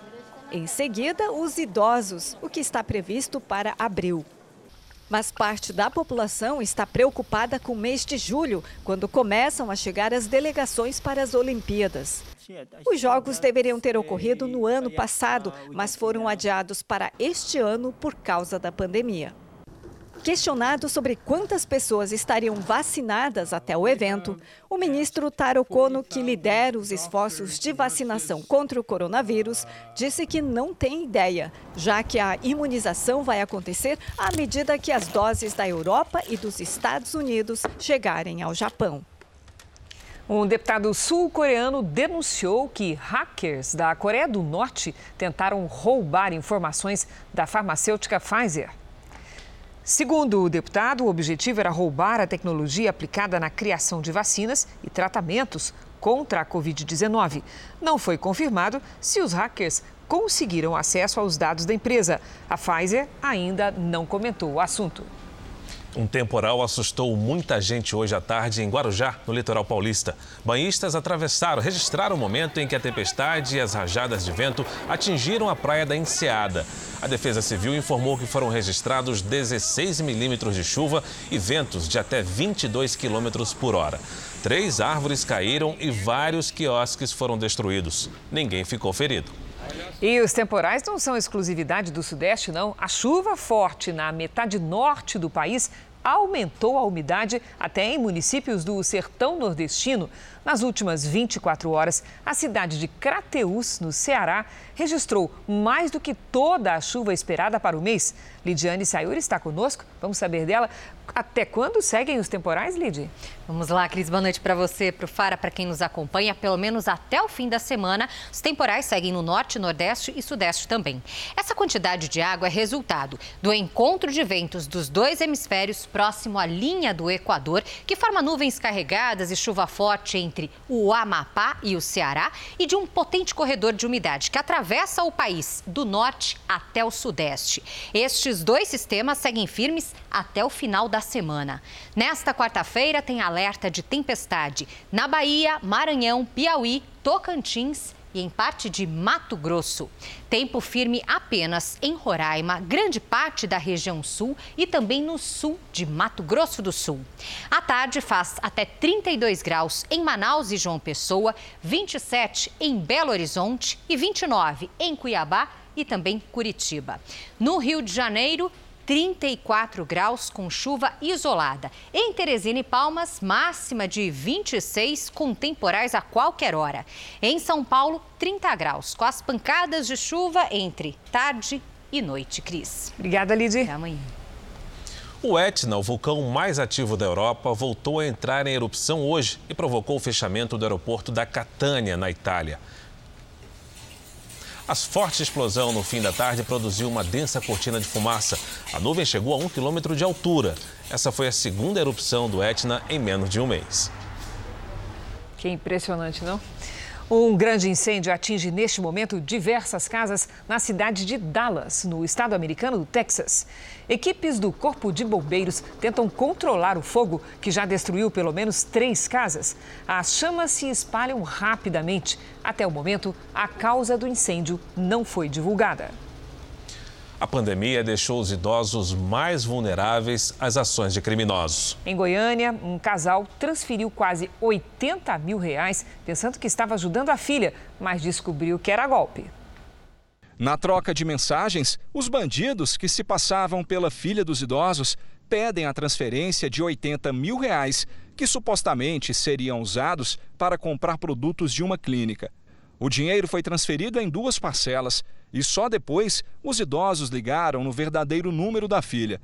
Em seguida, os idosos, o que está previsto para abril. Mas parte da população está preocupada com o mês de julho, quando começam a chegar as delegações para as Olimpíadas. Os jogos deveriam ter ocorrido no ano passado, mas foram adiados para este ano por causa da pandemia. Questionado sobre quantas pessoas estariam vacinadas até o evento, o ministro Taro Kono, que lidera os esforços de vacinação contra o coronavírus, disse que não tem ideia, já que a imunização vai acontecer à medida que as doses da Europa e dos Estados Unidos chegarem ao Japão. Um deputado sul-coreano denunciou que hackers da Coreia do Norte tentaram roubar informações da farmacêutica Pfizer. Segundo o deputado, o objetivo era roubar a tecnologia aplicada na criação de vacinas e tratamentos contra a Covid-19. Não foi confirmado se os hackers conseguiram acesso aos dados da empresa. A Pfizer ainda não comentou o assunto. Um temporal assustou muita gente hoje à tarde em Guarujá, no litoral paulista. Banhistas atravessaram, registraram o momento em que a tempestade e as rajadas de vento atingiram a praia da Enseada. A Defesa Civil informou que foram registrados 16 milímetros de chuva e ventos de até 22 quilômetros por hora. Três árvores caíram e vários quiosques foram destruídos. Ninguém ficou ferido. E os temporais não são exclusividade do Sudeste, não. A chuva forte na metade norte do país aumentou a umidade até em municípios do sertão nordestino. Nas últimas 24 horas, a cidade de Crateús, no Ceará, registrou mais do que toda a chuva esperada para o mês. Lidiane Sayuri está conosco. Vamos saber dela. Até quando seguem os temporais, Lid? Vamos lá, Cris. Boa noite para você, para o Fara, para quem nos acompanha. Pelo menos até o fim da semana, os temporais seguem no norte, nordeste e sudeste também. Essa quantidade de água é resultado do encontro de ventos dos dois hemisférios próximo à linha do Equador, que forma nuvens carregadas e chuva forte entre o Amapá e o Ceará, e de um potente corredor de umidade que atravessa o país do norte até o sudeste. Estes dois sistemas seguem firmes até o final da semana. Nesta quarta-feira, tem alerta de tempestade na Bahia, Maranhão, Piauí, Tocantins e em parte de Mato Grosso. Tempo firme apenas em Roraima, grande parte da região sul e também no sul de Mato Grosso do Sul. À tarde faz até 32 graus em Manaus e João Pessoa, 27 em Belo Horizonte e 29 em Cuiabá e também Curitiba. No Rio de Janeiro, 34 graus com chuva isolada. Em Teresina e Palmas, máxima de 26 com temporais a qualquer hora. Em São Paulo, 30 graus, com as pancadas de chuva entre tarde e noite. Cris. Obrigada, Lidy. Até amanhã. O Etna, o vulcão mais ativo da Europa, voltou a entrar em erupção hoje e provocou o fechamento do aeroporto da Catânia, na Itália. A forte explosão no fim da tarde produziu uma densa cortina de fumaça. A nuvem chegou a um quilômetro de altura. Essa foi a segunda erupção do Etna em menos de um mês. Que impressionante, não? Um grande incêndio atinge neste momento diversas casas na cidade de Dallas, no estado americano do Texas. Equipes do Corpo de Bombeiros tentam controlar o fogo, que já destruiu pelo menos três casas. As chamas se espalham rapidamente. Até o momento, a causa do incêndio não foi divulgada. A pandemia deixou os idosos mais vulneráveis às ações de criminosos. Em Goiânia, um casal transferiu quase 80 mil reais pensando que estava ajudando a filha, mas descobriu que era golpe. Na troca de mensagens, os bandidos que se passavam pela filha dos idosos pedem a transferência de 80 mil reais que supostamente seriam usados para comprar produtos de uma clínica. O dinheiro foi transferido em duas parcelas e só depois os idosos ligaram no verdadeiro número da filha.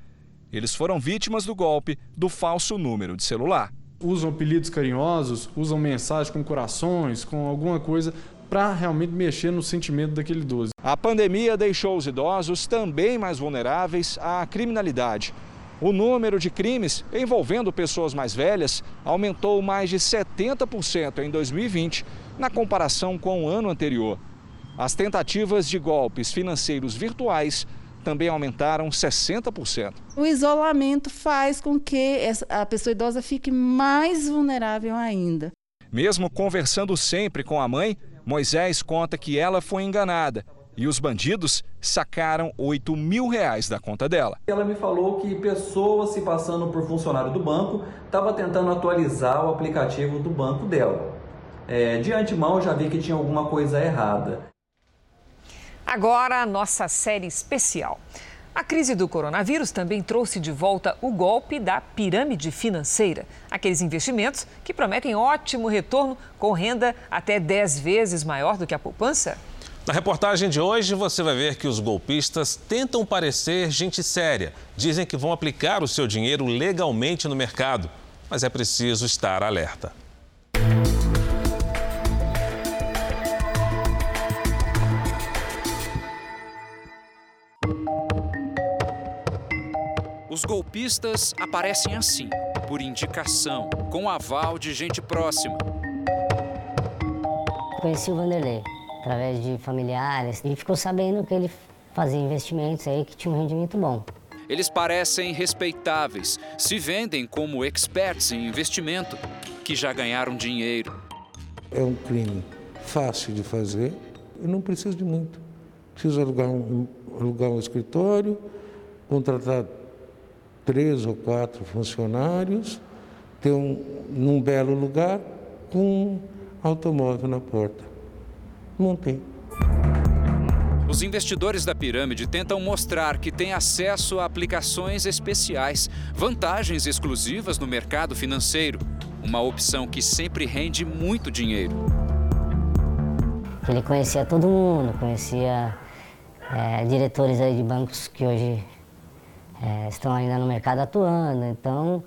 Eles foram vítimas do golpe do falso número de celular. Usam apelidos carinhosos, usam mensagens com corações, com alguma coisa para realmente mexer no sentimento daquele idoso. A pandemia deixou os idosos também mais vulneráveis à criminalidade. O número de crimes envolvendo pessoas mais velhas aumentou mais de 70% em 2020, na comparação com o ano anterior. As tentativas de golpes financeiros virtuais também aumentaram 60%. O isolamento faz com que a pessoa idosa fique mais vulnerável ainda. Mesmo conversando sempre com a mãe, Moisés conta que ela foi enganada e os bandidos sacaram 8 mil reais da conta dela. Ela me falou que pessoas se passando por funcionário do banco estava tentando atualizar o aplicativo do banco dela. é, de antemão eu já vi que tinha alguma coisa errada. Agora, a nossa série especial. A crise do coronavírus também trouxe de volta o golpe da pirâmide financeira. Aqueles investimentos que prometem ótimo retorno com renda até 10 vezes maior do que a poupança. Na reportagem de hoje, você vai ver que os golpistas tentam parecer gente séria. Dizem que vão aplicar o seu dinheiro legalmente no mercado, mas é preciso estar alerta. Os golpistas aparecem assim, por indicação, com aval de gente próxima. Conheci o Vanderlei através de familiares e ficou sabendo que ele fazia investimentos aí que tinha um rendimento bom. Eles parecem respeitáveis, se vendem como experts em investimento, que já ganharam dinheiro. É um crime fácil de fazer e não preciso de muito. Preciso alugar um, alugar um escritório, contratar três ou quatro funcionários, ter um, num belo lugar, com um automóvel na porta. Não tem. Os investidores da pirâmide tentam mostrar que têm acesso a aplicações especiais, vantagens exclusivas no mercado financeiro, uma opção que sempre rende muito dinheiro. Ele conhecia todo mundo, conhecia é, diretores aí de bancos que hoje é, estão ainda no mercado atuando, então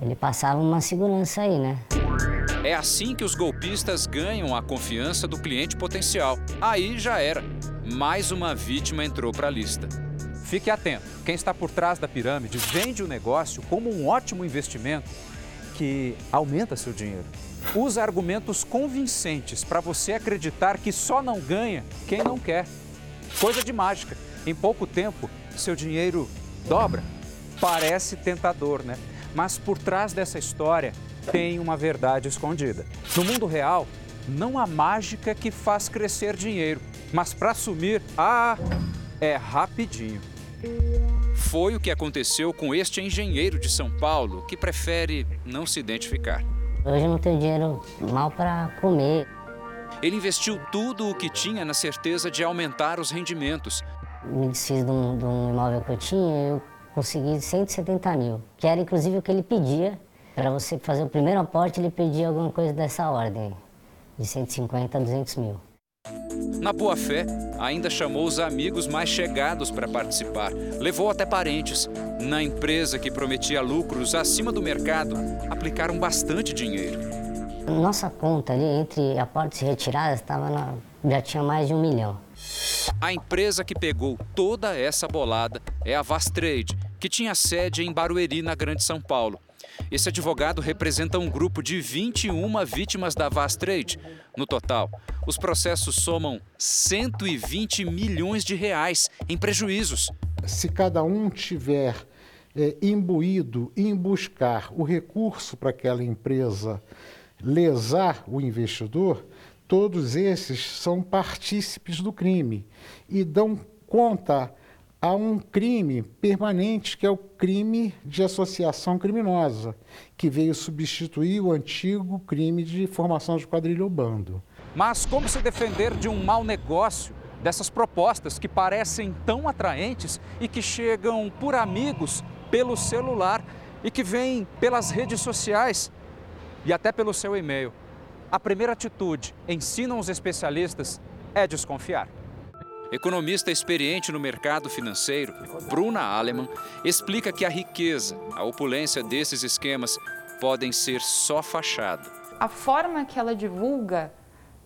ele passava uma segurança aí, né? É assim que os golpistas ganham a confiança do cliente potencial. Aí já era. Mais uma vítima entrou para a lista. Fique atento. Quem está por trás da pirâmide vende o negócio como um ótimo investimento que aumenta seu dinheiro. Usa argumentos convincentes para você acreditar que só não ganha quem não quer. Coisa de mágica. Em pouco tempo, seu dinheiro dobra. Parece tentador, né? Mas por trás dessa história tem uma verdade escondida. No mundo real, não há mágica que faz crescer dinheiro, mas para sumir, ah, é rapidinho. Foi o que aconteceu com este engenheiro de São Paulo, que prefere não se identificar. Hoje eu não tenho dinheiro mal para comer. Ele investiu tudo o que tinha na certeza de aumentar os rendimentos, me desfiz de um, de um imóvel que eu tinha eu consegui 170 mil, que era inclusive o que ele pedia. Para você fazer o primeiro aporte, ele pedia alguma coisa dessa ordem, de 150 a 200 mil. Na boa fé, ainda chamou os amigos mais chegados para participar. Levou até parentes. Na empresa que prometia lucros acima do mercado, aplicaram bastante dinheiro. Nossa conta ali, entre aportes e retiradas, tava na... já tinha mais de um milhão. A empresa que pegou toda essa bolada é a Vastrade, que tinha sede em Barueri, na Grande São Paulo. Esse advogado representa um grupo de 21 vítimas da Vastrade. No total, os processos somam 120 milhões de reais em prejuízos. Se cada um tiver é, imbuído em buscar o recurso para aquela empresa lesar o investidor, todos esses são partícipes do crime e dão conta a um crime permanente, que é o crime de associação criminosa, que veio substituir o antigo crime de formação de quadrilha ou bando. Mas como se defender de um mau negócio, dessas propostas que parecem tão atraentes e que chegam por amigos, pelo celular e que vêm pelas redes sociais e até pelo seu e-mail? A primeira atitude, ensinam os especialistas, é desconfiar. Economista experiente no mercado financeiro, Bruna Aleman, explica que a riqueza, a opulência desses esquemas podem ser só fachada. A forma que ela divulga,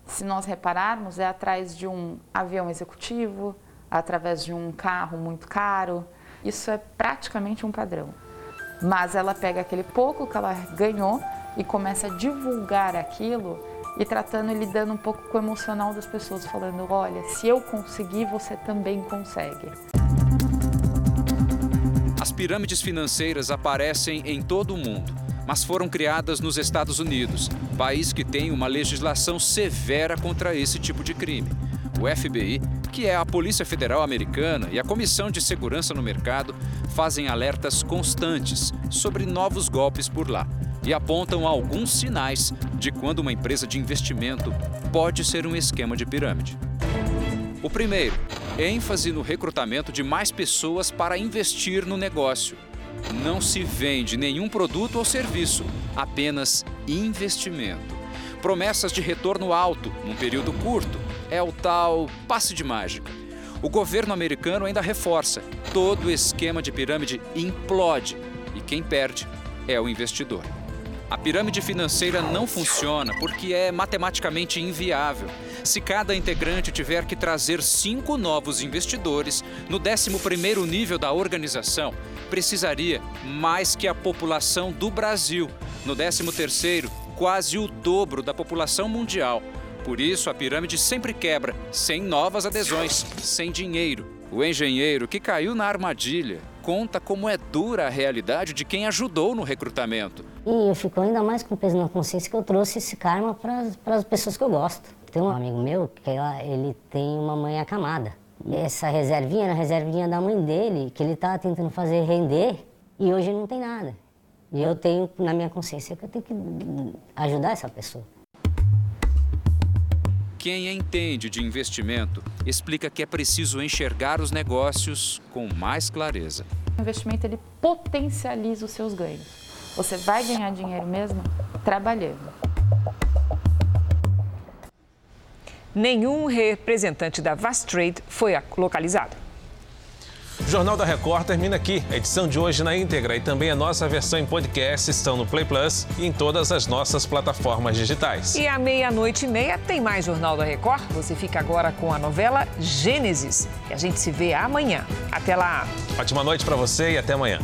se nós repararmos, é atrás de um avião executivo, através de um carro muito caro. Isso é praticamente um padrão. Mas ela pega aquele pouco que ela ganhou e começa a divulgar aquilo e tratando lidando um pouco com o emocional das pessoas, falando: olha, se eu conseguir, você também consegue. As pirâmides financeiras aparecem em todo o mundo, mas foram criadas nos Estados Unidos, país que tem uma legislação severa contra esse tipo de crime. O FBI, que é a Polícia Federal Americana, e a Comissão de Segurança no Mercado fazem alertas constantes sobre novos golpes por lá e apontam alguns sinais de quando uma empresa de investimento pode ser um esquema de pirâmide. O primeiro, ênfase no recrutamento de mais pessoas para investir no negócio. Não se vende nenhum produto ou serviço, apenas investimento. Promessas de retorno alto num período curto é o tal passe de mágica. O governo americano ainda reforça: todo esquema de pirâmide implode e quem perde é o investidor. A pirâmide financeira não funciona porque é matematicamente inviável. Se cada integrante tiver que trazer cinco novos investidores no 11º nível da organização, precisaria mais que a população do Brasil. No 13º, quase o dobro da população mundial. Por isso, a pirâmide sempre quebra, sem novas adesões, sem dinheiro. O engenheiro que caiu na armadilha conta como é dura a realidade de quem ajudou no recrutamento. E eu fico ainda mais com peso na consciência que eu trouxe esse karma para as pessoas que eu gosto. Tem um amigo meu que ele tem uma mãe acamada. Essa reservinha era a reservinha da mãe dele, que ele estava tentando fazer render e hoje não tem nada. E eu tenho na minha consciência que eu tenho que ajudar essa pessoa. Quem entende de investimento explica que é preciso enxergar os negócios com mais clareza. O investimento ele potencializa os seus ganhos. Você vai ganhar dinheiro mesmo trabalhando. Nenhum representante da Vastrade foi localizado. O Jornal da Record termina aqui. A edição de hoje na íntegra e também a nossa versão em podcast estão no Play Plus e em todas as nossas plataformas digitais. E à meia-noite e meia tem mais Jornal da Record. Você fica agora com a novela Gênesis. E a gente se vê amanhã. Até lá. Ótima noite para você e até amanhã.